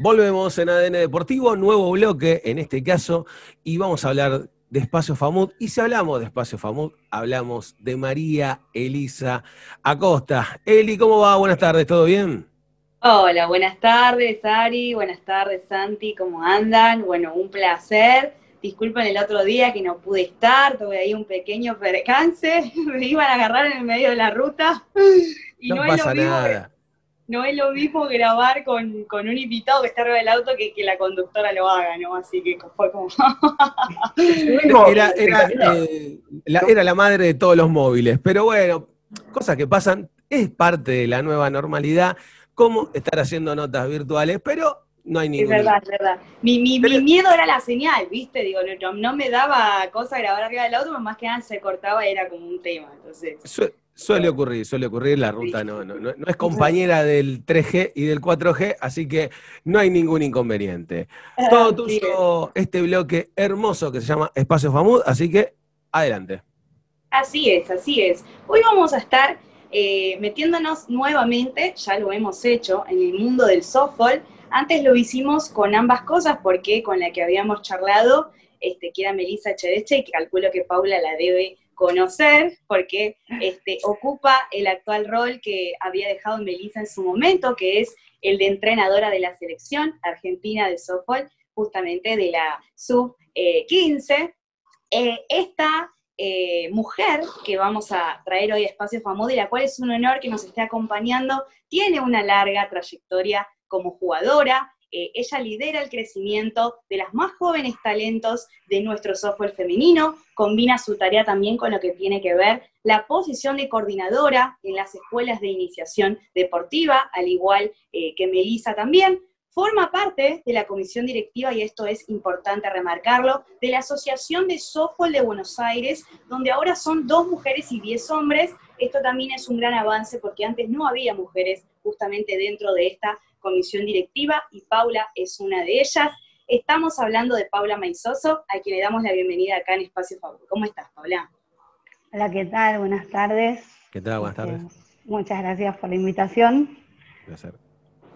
Volvemos en ADN Deportivo, nuevo bloque en este caso, y vamos a hablar de Espacio Famud. Y si hablamos de Espacio Famud, hablamos de María Elisa Acosta. Eli, ¿cómo va? Buenas tardes, ¿todo bien? Hola, buenas tardes, Ari. Buenas tardes, Santi. ¿Cómo andan? Bueno, un placer. Disculpen el otro día que no pude estar, tuve ahí un pequeño percance, me iban a agarrar en el medio de la ruta. Y no, pasa nada no es lo mismo grabar con, un invitado que está arriba del auto que que la conductora lo haga, ¿no? Así que fue como... era, eh, la, era la madre de todos los móviles, pero bueno, cosas que pasan, es parte de la nueva normalidad, cómo estar haciendo notas virtuales, pero no hay ningún. Es verdad, es verdad. Mi, mi, miedo era la señal, ¿viste? Digo, no, me daba cosa grabar arriba del auto, más que nada se cortaba, era como un tema. Entonces. Suele ocurrir, suele ocurrir, la ruta no, no, no, es compañera del 3G y del 4G, así que no hay ningún inconveniente. Ah, Todo tuyo, este bloque hermoso que se llama Espacio Famud, así que adelante. Así es, así es. Hoy vamos a estar eh, metiéndonos nuevamente, ya lo hemos hecho, en el mundo del softball. Antes lo hicimos con ambas cosas, porque con la que habíamos charlado, este, que era Melissa Chedeche, y que calculo que Paula la debe conocer, porque este, ocupa el actual rol que había dejado Melissa en su momento, que es el de entrenadora de la selección argentina de softball, justamente de la sub-15. Eh, esta eh, mujer que vamos a traer hoy a Espacio Famoso y la cual es un honor que nos esté acompañando, tiene una larga trayectoria como jugadora, eh, ella lidera el crecimiento de las más jóvenes talentos de nuestro software femenino, combina su tarea también con lo que tiene que ver la posición de coordinadora en las escuelas de iniciación deportiva, al igual eh, que Melissa también. Forma parte de la comisión directiva, y esto es importante remarcarlo, de la Asociación de Software de Buenos Aires, donde ahora son dos mujeres y diez hombres. Esto también es un gran avance porque antes no había mujeres justamente dentro de esta comisión directiva y Paula es una de ellas. Estamos hablando de Paula Maizoso, a quien le damos la bienvenida acá en Espacio Favor. ¿Cómo estás, Paula? Hola, ¿qué tal? Buenas tardes. ¿Qué tal? Buenas tardes. muchas gracias por la invitación. Placer.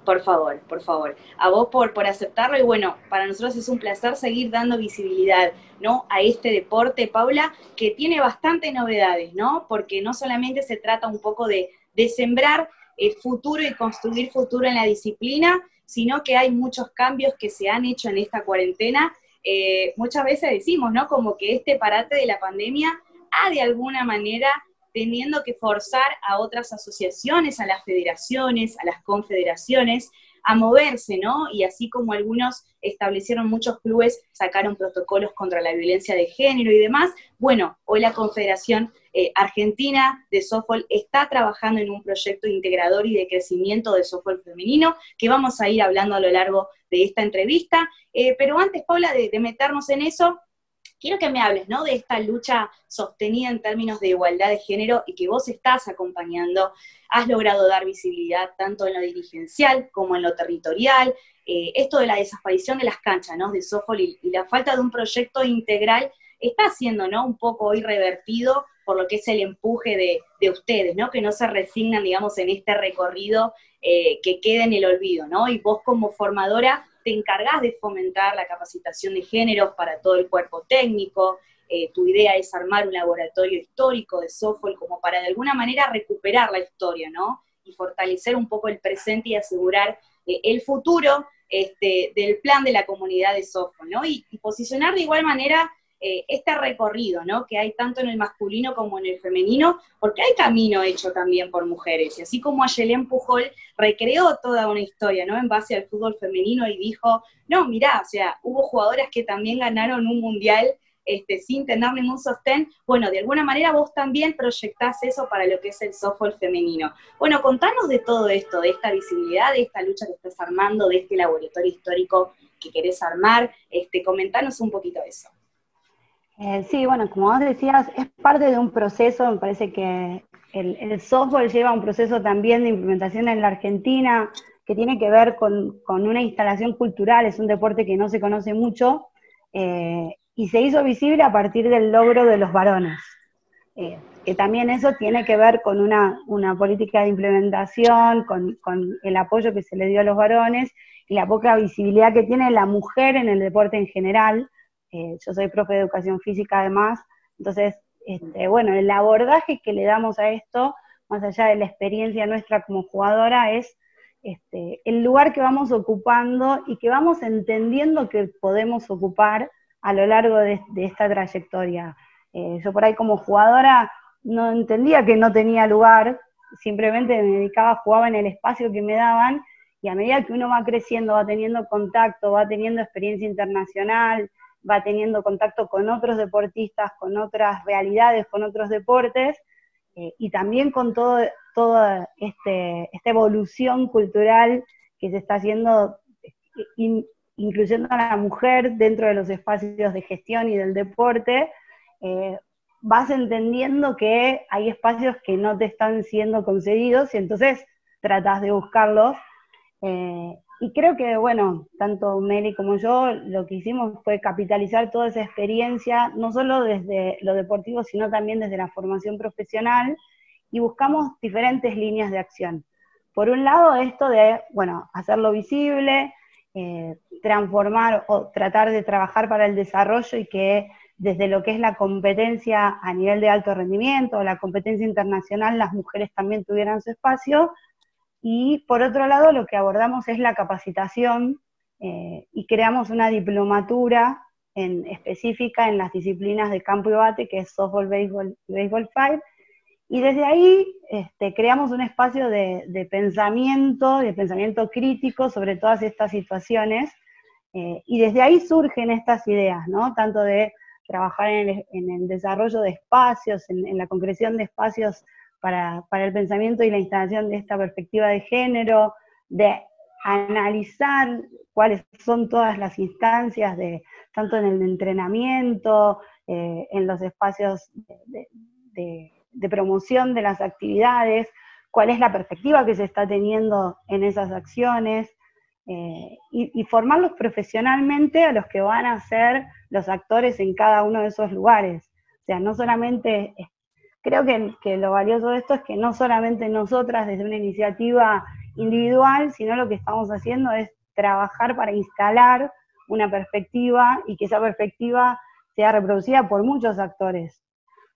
Por favor, por favor. A vos por, por aceptarlo y bueno, para nosotros es un placer seguir dando visibilidad, ¿no? A este deporte, Paula, que tiene bastantes novedades, ¿no? Porque no solamente se trata un poco de, de sembrar el futuro y construir futuro en la disciplina, sino que hay muchos cambios que se han hecho en esta cuarentena. Eh, muchas veces decimos, ¿no? Como que este parate de la pandemia ha de alguna manera teniendo que forzar a otras asociaciones, a las federaciones, a las confederaciones, a moverse, ¿no? Y así como algunos establecieron muchos clubes, sacaron protocolos contra la violencia de género y demás, bueno, hoy la Confederación eh, Argentina de Softball está trabajando en un proyecto integrador y de crecimiento de softball femenino, que vamos a ir hablando a lo largo de esta entrevista. Eh, pero antes, Paula, de meternos en eso, quiero que me hables, ¿no? De esta lucha sostenida en términos de igualdad de género y que vos estás acompañando. Has logrado dar visibilidad tanto en lo dirigencial como en lo territorial. Eh, esto de la desaparición de las canchas, ¿no? De softball y, la falta de un proyecto integral está siendo, ¿no? Un poco hoy revertido por lo que es el empuje de, ustedes, ¿no? Que no se resignan, digamos, en este recorrido eh, que queda en el olvido, ¿no? Y vos como formadora te encargas de fomentar la capacitación de género para todo el cuerpo técnico, eh, tu idea es armar un laboratorio histórico de software como para de alguna manera recuperar la historia, ¿no? Y fortalecer un poco el presente y asegurar eh, el futuro este, del plan de la comunidad de software, ¿no? y posicionar de igual manera eh, este recorrido, ¿no? Que hay tanto en el masculino como en el femenino, porque hay camino hecho también por mujeres. Y así como Ayelén Pujol recreó toda una historia, ¿no? En base al fútbol femenino y dijo, no, mirá, o sea, hubo jugadoras que también ganaron un mundial este, sin tener ningún sostén, bueno, de alguna manera vos también proyectás eso para lo que es el softball femenino. Bueno, contanos de todo esto, de esta visibilidad, de esta lucha que estás armando, de este laboratorio histórico que querés armar, este, comentanos un poquito eso. Eh, sí, bueno, como vos decías, es parte de un proceso, me parece que el, software lleva un proceso también de implementación en la Argentina que tiene que ver con, una instalación cultural, es un deporte que no se conoce mucho, eh, y se hizo visible a partir del logro de los varones. Eh, que también eso tiene que ver con una, política de implementación, con, el apoyo que se le dio a los varones, la poca visibilidad que tiene la mujer en el deporte en general. Eh, yo soy profe de educación física además, entonces, este, bueno, el abordaje que le damos a esto, más allá de la experiencia nuestra como jugadora, es este, el lugar que vamos ocupando y que vamos entendiendo que podemos ocupar a lo largo de, esta trayectoria. Eh, yo por ahí como jugadora no entendía que no tenía lugar, simplemente me dedicaba, jugaba en el espacio que me daban y a medida que uno va creciendo, va teniendo contacto, va teniendo experiencia internacional, va teniendo contacto con otros deportistas, con otras realidades, con otros deportes, eh, y también con todo, toda este, esta evolución cultural que se está haciendo, incluyendo a la mujer dentro de los espacios de gestión y del deporte, eh, vas entendiendo que hay espacios que no te están siendo concedidos y entonces tratas de buscarlos. Eh, y creo que, bueno, tanto Meli como yo lo que hicimos fue capitalizar toda esa experiencia, no solo desde lo deportivo, sino también desde la formación profesional, y buscamos diferentes líneas de acción. Por un lado, esto de, bueno, hacerlo visible, eh, transformar o tratar de trabajar para el desarrollo y que desde lo que es la competencia a nivel de alto rendimiento, la competencia internacional, las mujeres también tuvieran su espacio, y por otro lado, lo que abordamos es la capacitación eh, y creamos una diplomatura en, específica en las disciplinas de campo y bate, que es softball, béisbol y béisbol five. Y desde ahí este, creamos un espacio de, pensamiento, de pensamiento crítico sobre todas estas situaciones. Eh, y desde ahí surgen estas ideas, ¿no? Tanto de trabajar en el, desarrollo de espacios, en la concreción de espacios para, el pensamiento y la instalación de esta perspectiva de género, de analizar cuáles son todas las instancias, de, tanto en el entrenamiento, eh, en los espacios de, promoción de las actividades, cuál es la perspectiva que se está teniendo en esas acciones, eh, y, y, formarlos profesionalmente a los que van a ser los actores en cada uno de esos lugares. O sea, no solamente creo que, lo valioso de esto es que no solamente nosotras desde una iniciativa individual, sino lo que estamos haciendo es trabajar para instalar una perspectiva y que esa perspectiva sea reproducida por muchos actores,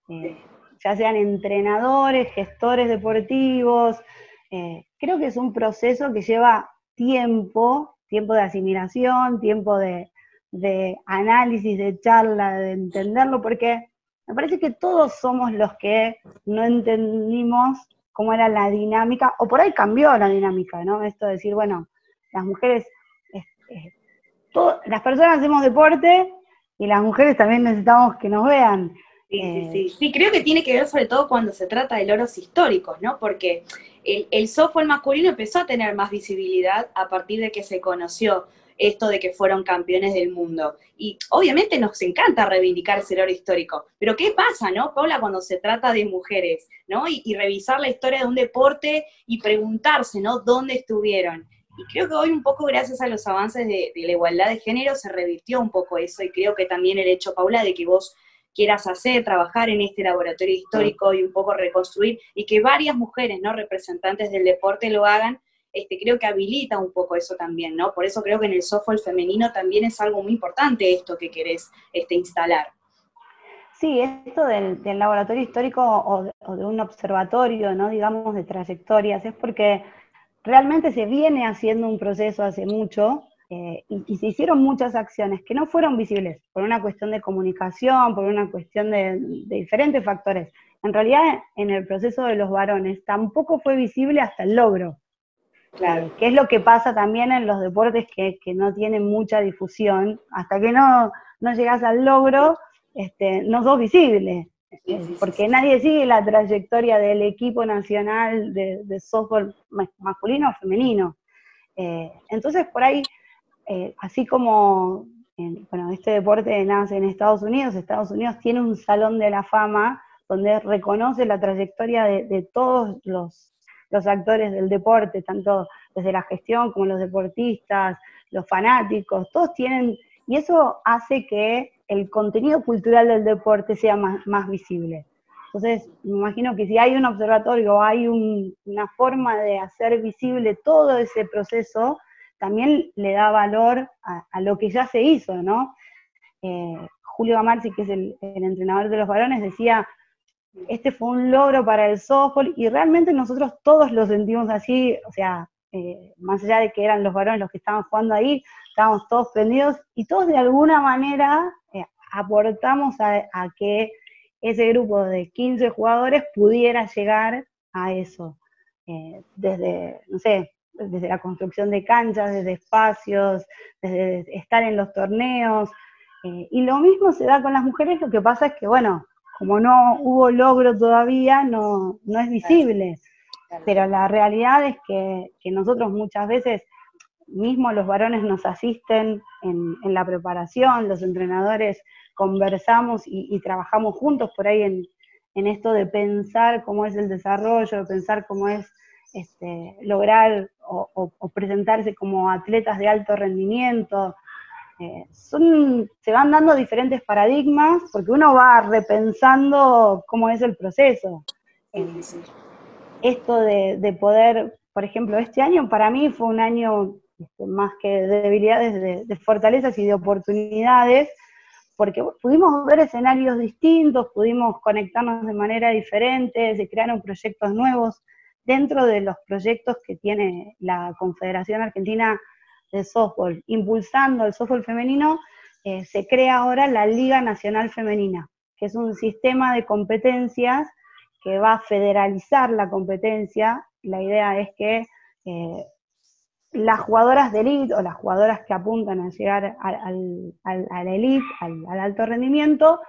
eh, ya sean entrenadores, gestores deportivos. Eh, creo que es un proceso que lleva tiempo, tiempo de asimilación, tiempo de, de análisis, de charla, de entenderlo, porque me parece que todos somos los que no entendimos cómo era la dinámica, o por ahí cambió la dinámica, ¿no? Esto de decir, bueno, las mujeres, las personas hacemos deporte y las mujeres también necesitamos que nos vean. Sí, sí, eh, sí. Sí, creo que tiene que ver sobre todo cuando se trata de loros históricos, ¿no? Porque el, el software masculino empezó a tener más visibilidad a partir de que se conoció esto de que fueron campeones del mundo. Y obviamente nos encanta reivindicar ese oro histórico, pero ¿qué pasa, no, Paula, cuando se trata de mujeres, ¿no? Y, revisar la historia de un deporte y preguntarse, ¿no? ¿Dónde estuvieron? Y creo que hoy un poco gracias a los avances de, la igualdad de género se revirtió un poco eso y creo que también el hecho, Paula, de que vos quieras hacer, trabajar en este laboratorio histórico y un poco reconstruir y que varias mujeres, ¿no? Representantes del deporte lo hagan, este, creo que habilita un poco eso también, ¿no? Por eso creo que en el software femenino también es algo muy importante esto que querés este, instalar. Sí, esto del, laboratorio histórico o, de un observatorio, digamos, de trayectorias, es porque realmente se viene haciendo un proceso hace mucho eh, y, se hicieron muchas acciones que no fueron visibles por una cuestión de comunicación, por una cuestión de, de diferentes factores. En realidad, en el proceso de los varones tampoco fue visible hasta el logro. Claro, que es lo que pasa también en los deportes que, no tienen mucha difusión. Hasta que no, no llegas al logro, este, no sos visible. porque nadie sigue la trayectoria del equipo nacional de, de softball masculino o femenino. Eh, entonces, por ahí, eh, así como bueno, este deporte nace en Estados Unidos, Estados Unidos tiene un salón de la fama donde reconoce la trayectoria de todos los los actores del deporte, tanto desde la gestión como los deportistas, los fanáticos, todos tienen, y eso hace que el contenido cultural del deporte sea más, visible. Entonces, me imagino que si hay un observatorio, hay una forma de hacer visible todo ese proceso, también le da valor a, lo que ya se hizo, ¿no? Eh, Julio Amarzi, que es el, entrenador de los varones, decía, este fue un logro para el softball, y realmente nosotros todos lo sentimos así, o sea, eh, más allá de que eran los varones los que estaban jugando ahí, estábamos todos prendidos, y todos de alguna manera eh, aportamos a, que ese grupo de 15 jugadores pudiera llegar a eso. desde, no sé, desde la construcción de canchas, desde espacios, desde estar en los torneos. Eh, y lo mismo se da con las mujeres, lo que pasa es que, bueno, como no hubo logro todavía, no, no es visible. Pero la realidad es que, nosotros muchas veces, mismo los varones nos asisten en, la preparación, los entrenadores conversamos y, trabajamos juntos por ahí en, en esto de pensar cómo es el desarrollo, de pensar cómo es este, lograr o, presentarse como atletas de alto rendimiento. Eh, se van dando diferentes paradigmas porque uno va repensando cómo es el proceso. Eh, esto de, poder, por ejemplo, este año para mí fue un año este, más que de debilidades, de, fortalezas y de oportunidades, porque pudimos ver escenarios distintos, pudimos conectarnos de manera diferente, se crearon proyectos nuevos dentro de los proyectos que tiene la Confederación Argentina de Softball, impulsando el softball femenino, eh, se crea ahora la Liga Nacional Femenina, que es un sistema de competencias que va a federalizar la competencia. La idea es que eh, las jugadoras de elite o las jugadoras que apuntan a llegar al, a la elite, al, al alto rendimiento,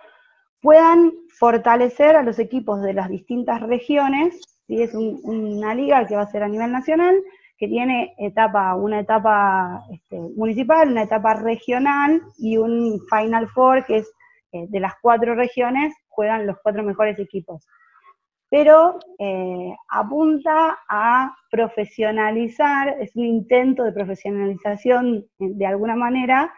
puedan fortalecer a los equipos de las distintas regiones es una liga que va a ser a nivel nacional, que tiene etapa, una etapa este, municipal, una etapa regional y un Final Four que es eh, de las cuatro regiones, juegan los cuatro mejores equipos. Pero eh, apunta a profesionalizar, es un intento de profesionalización eh, de alguna manera,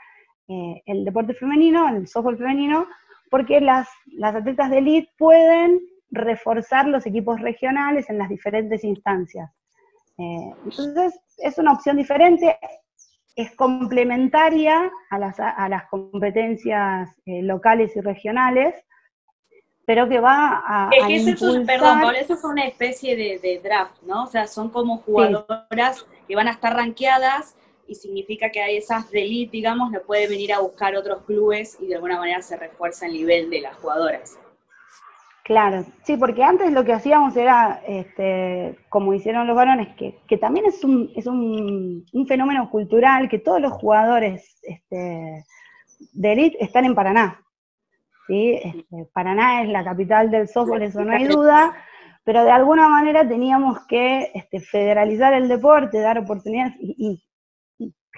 el deporte femenino, el softball femenino, porque las, las atletas de elite pueden reforzar los equipos regionales en las diferentes instancias. Eh, entonces, es una opción diferente, es complementaria a las, competencias eh, locales y regionales, pero que va a. Es que eso, es, perdón, Paula, eso es una especie de, draft, ¿no? O sea, son como jugadoras que van a estar rankeadas y significa que a esas de elite, digamos, no puede venir a buscar otros clubes y de alguna manera se refuerza el nivel de las jugadoras. Claro, sí, porque antes lo que hacíamos era, este, como hicieron los varones, que, también es, un, es un, fenómeno cultural, que todos los jugadores este, de élite están en Paraná. ¿sí? Este, Paraná es la capital del softball, eso no hay duda, pero de alguna manera teníamos que este, federalizar el deporte, dar oportunidades y,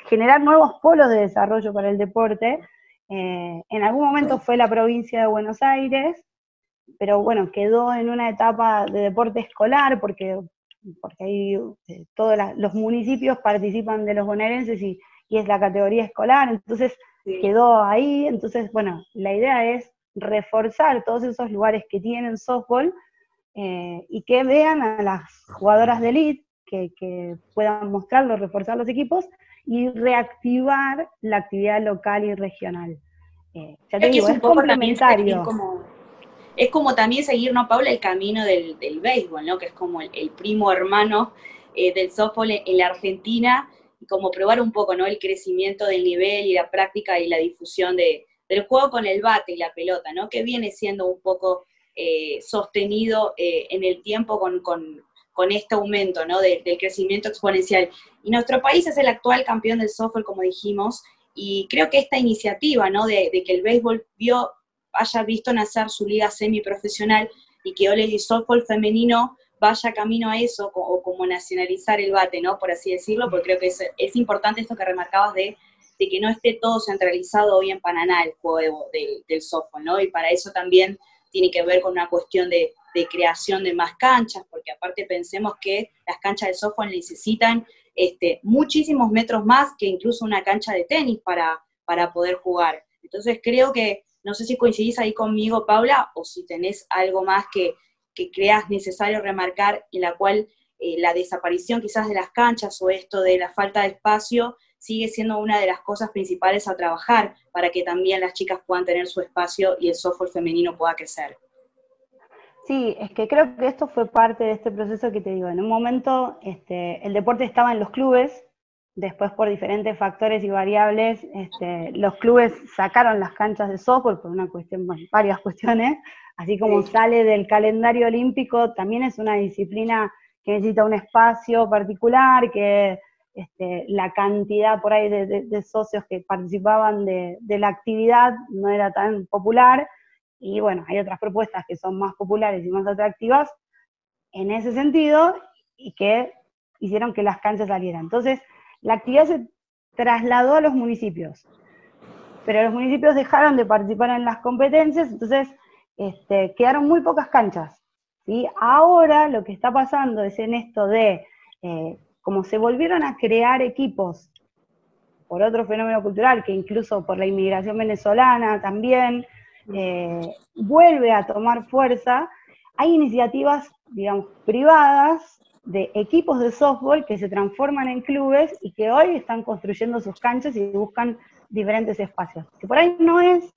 generar nuevos polos de desarrollo para el deporte. Eh, en algún momento fue la provincia de Buenos Aires, pero bueno, quedó en una etapa de deporte escolar porque, porque ahí eh, todos los municipios participan de los bonaerenses y, es la categoría escolar, entonces quedó ahí, entonces bueno, la idea es reforzar todos esos lugares que tienen softball eh, y que vean a las jugadoras de elite que, puedan mostrarlo, reforzar los equipos y reactivar la actividad local y regional. Eh, ya te digo, es, complementario es como también seguir, ¿no, Paula? El camino del, béisbol, ¿no? Que es como el, primo hermano eh, del softball en la Argentina, y como probar un poco, ¿no? El crecimiento del nivel y la práctica y la difusión de, del juego con el bate y la pelota, ¿no? Que viene siendo un poco eh, sostenido eh, en el tiempo con, este aumento, ¿no? del crecimiento exponencial. Y nuestro país es el actual campeón del softball, como dijimos, y creo que esta iniciativa, ¿no? De, de que el béisbol vio haya visto nacer su liga semiprofesional y que Ole y softball femenino vaya camino a eso, o como nacionalizar el bate, ¿no? Por así decirlo, porque creo que es, importante esto que remarcabas de, que no esté todo centralizado hoy en Pananá el juego del softball, ¿no? Y para eso también tiene que ver con una cuestión de, creación de más canchas, porque aparte pensemos que las canchas de softball necesitan este, muchísimos metros más que incluso una cancha de tenis para, para poder jugar. Entonces creo que no sé si coincidís ahí conmigo, Paula, o si tenés algo más que, creas necesario remarcar en la cual eh, la desaparición quizás de las canchas o esto de la falta de espacio sigue siendo una de las cosas principales a trabajar para que también las chicas puedan tener su espacio y el software femenino pueda crecer. Sí, es que creo que esto fue parte de este proceso que te digo. En un momento este, el deporte estaba en los clubes, después por diferentes factores y variables, este, los clubes sacaron las canchas de software por una cuestión, varias cuestiones, así como sale del calendario olímpico, también es una disciplina que necesita un espacio particular, que este, la cantidad por ahí de, socios que participaban de, de la actividad no era tan popular, y bueno, hay otras propuestas que son más populares y más atractivas en ese sentido y que hicieron que las canchas salieran. Entonces, la actividad se trasladó a los municipios, pero los municipios dejaron de participar en las competencias, entonces este, quedaron muy pocas canchas. ¿sí? Ahora lo que está pasando es en esto de, eh, como se volvieron a crear equipos por otro fenómeno cultural, que incluso por la inmigración venezolana también, eh, vuelve a tomar fuerza, hay iniciativas, digamos, privadas de equipos de softball que se transforman en clubes y que hoy están construyendo sus canchas y buscan diferentes espacios. Que por ahí no es,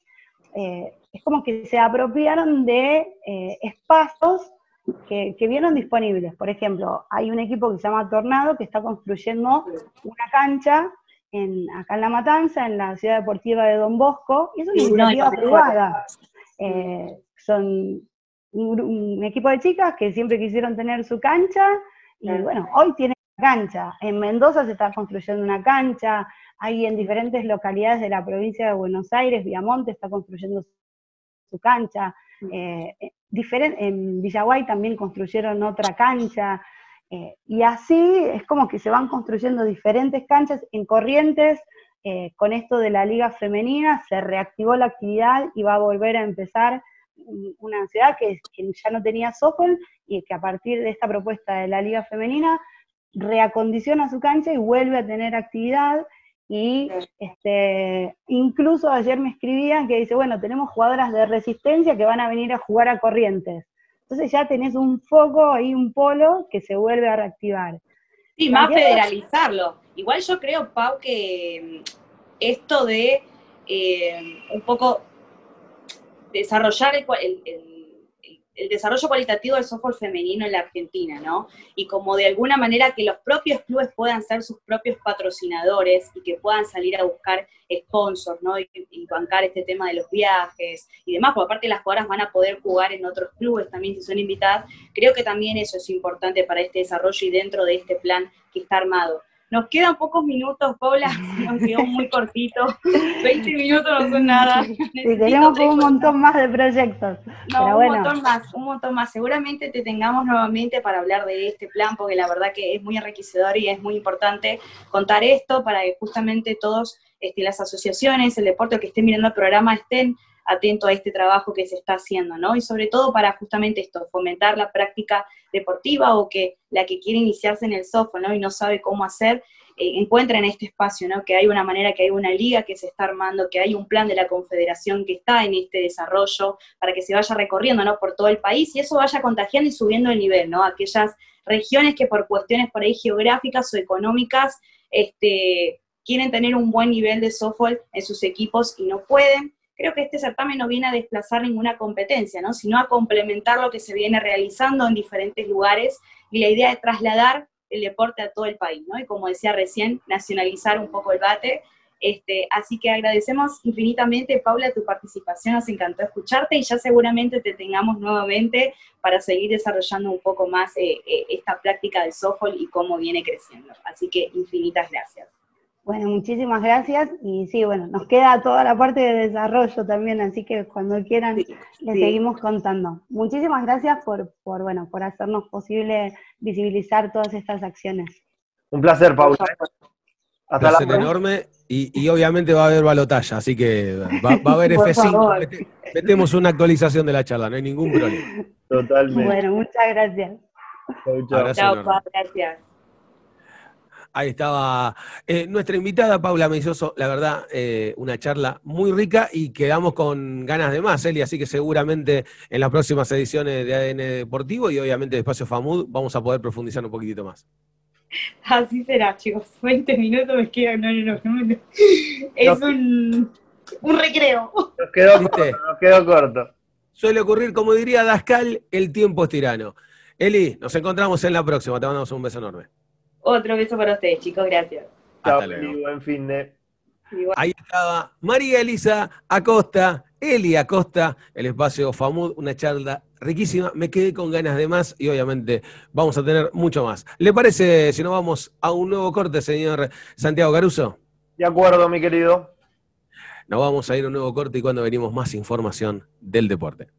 eh, es como que se apropiaron de eh, espacios que, que, vieron disponibles. Por ejemplo, hay un equipo que se llama Tornado que está construyendo una cancha acá en La Matanza, en la ciudad deportiva de Don Bosco, y es una iniciativa privada. Eh, son un, equipo de chicas que siempre quisieron tener su cancha, y bueno, hoy tienen cancha. En Mendoza se está construyendo una cancha, hay en diferentes localidades de la provincia de Buenos Aires, Viamonte está construyendo su cancha, eh, eh en Villaguay también construyeron otra cancha, eh, y así es como que se van construyendo diferentes canchas en corrientes. Eh, con esto de la liga femenina se reactivó la actividad y va a volver a empezar una ciudad que, ya no tenía Sokol y que a partir de esta propuesta de la liga femenina reacondiciona su cancha y vuelve a tener actividad. Y este, incluso ayer me escribían que dice, bueno, tenemos jugadoras de resistencia que van a venir a jugar a corrientes. Entonces ya tenés un foco ahí, un polo que se vuelve a reactivar. Sí, más federalizarlo. Igual yo creo, Pau, que mm, esto de eh, un poco desarrollar el, el desarrollo cualitativo del software femenino en la Argentina, ¿no? Y como de alguna manera que los propios clubes puedan ser sus propios patrocinadores y que puedan salir a buscar sponsors, ¿no? Y, bancar este tema de los viajes y demás, porque aparte las jugadoras van a poder jugar en otros clubes también si son invitadas, creo que también eso es importante para este desarrollo y dentro de este plan que está armado. Nos quedan pocos minutos, Paula, nos quedó muy cortito. 20 minutos no son nada. Sí, tenemos un montón más de proyectos. No, un montón más, un montón más. Seguramente te tengamos nuevamente para hablar de este plan, porque la verdad que es muy enriquecedor y es muy importante contar esto para que justamente todos este, las asociaciones, el deporte, que estén mirando el programa, estén atentos a este trabajo que se está haciendo, ¿no? Y sobre todo para justamente esto, fomentar la práctica deportiva o que la que quiere iniciarse en el softball, ¿no? Y no sabe cómo hacer, eh, encuentra en este espacio, ¿no? Que hay una manera, que hay una liga que se está armando, que hay un plan de la confederación que está en este desarrollo para que se vaya recorriendo, ¿no? Por todo el país y eso vaya contagiando y subiendo el nivel, ¿no? Aquellas regiones que por cuestiones por ahí geográficas o económicas, este, quieren tener un buen nivel de softball en sus equipos y no pueden, creo que este certamen no viene a desplazar ninguna competencia, ¿no? sino a complementar lo que se viene realizando en diferentes lugares y la idea de trasladar el deporte a todo el país, ¿no? Y como decía recién, nacionalizar un poco el bate. Este, así que agradecemos infinitamente, Paula, tu participación, nos encantó escucharte y ya seguramente te tengamos nuevamente para seguir desarrollando un poco más eh, eh, esta práctica del softball y cómo viene creciendo. Así que infinitas gracias. Bueno, muchísimas gracias. Y sí, bueno, nos queda toda la parte de desarrollo también, así que cuando quieran les seguimos contando. Muchísimas gracias por, por, bueno, por hacernos posible visibilizar todas estas acciones. Un placer, Paula. Hasta Un placer enorme y, obviamente va a haber balotalla, así que va, a haber F5. Metemos una actualización de la charla, no hay ningún problema. Totalmente. Bueno, muchas gracias. Chao, chao. gracias. Ahí estaba eh, nuestra invitada, Paula Melloso. La verdad, eh, una charla muy rica y quedamos con ganas de más, Eli. Así que seguramente en las próximas ediciones de ADN Deportivo y obviamente de Espacio FAMUD vamos a poder profundizar un poquitito más. Así será, chicos. 20 minutos me quedan. No, no, no. Es un, un recreo. Nos quedó corto, nos quedó corto. Suele ocurrir, como diría Dascal, el tiempo es tirano. Eli, nos encontramos en la próxima. Te mandamos un beso enorme. Otro beso para ustedes, chicos, gracias. Chao, buen fin de. Ahí estaba María Elisa Acosta, Eli Acosta, el espacio FAMUD, una charla riquísima. Me quedé con ganas de más y obviamente vamos a tener mucho más. ¿Le parece si nos vamos a un nuevo corte, señor Santiago Caruso? De acuerdo, mi querido. Nos vamos a ir a un nuevo corte y cuando venimos más información del deporte.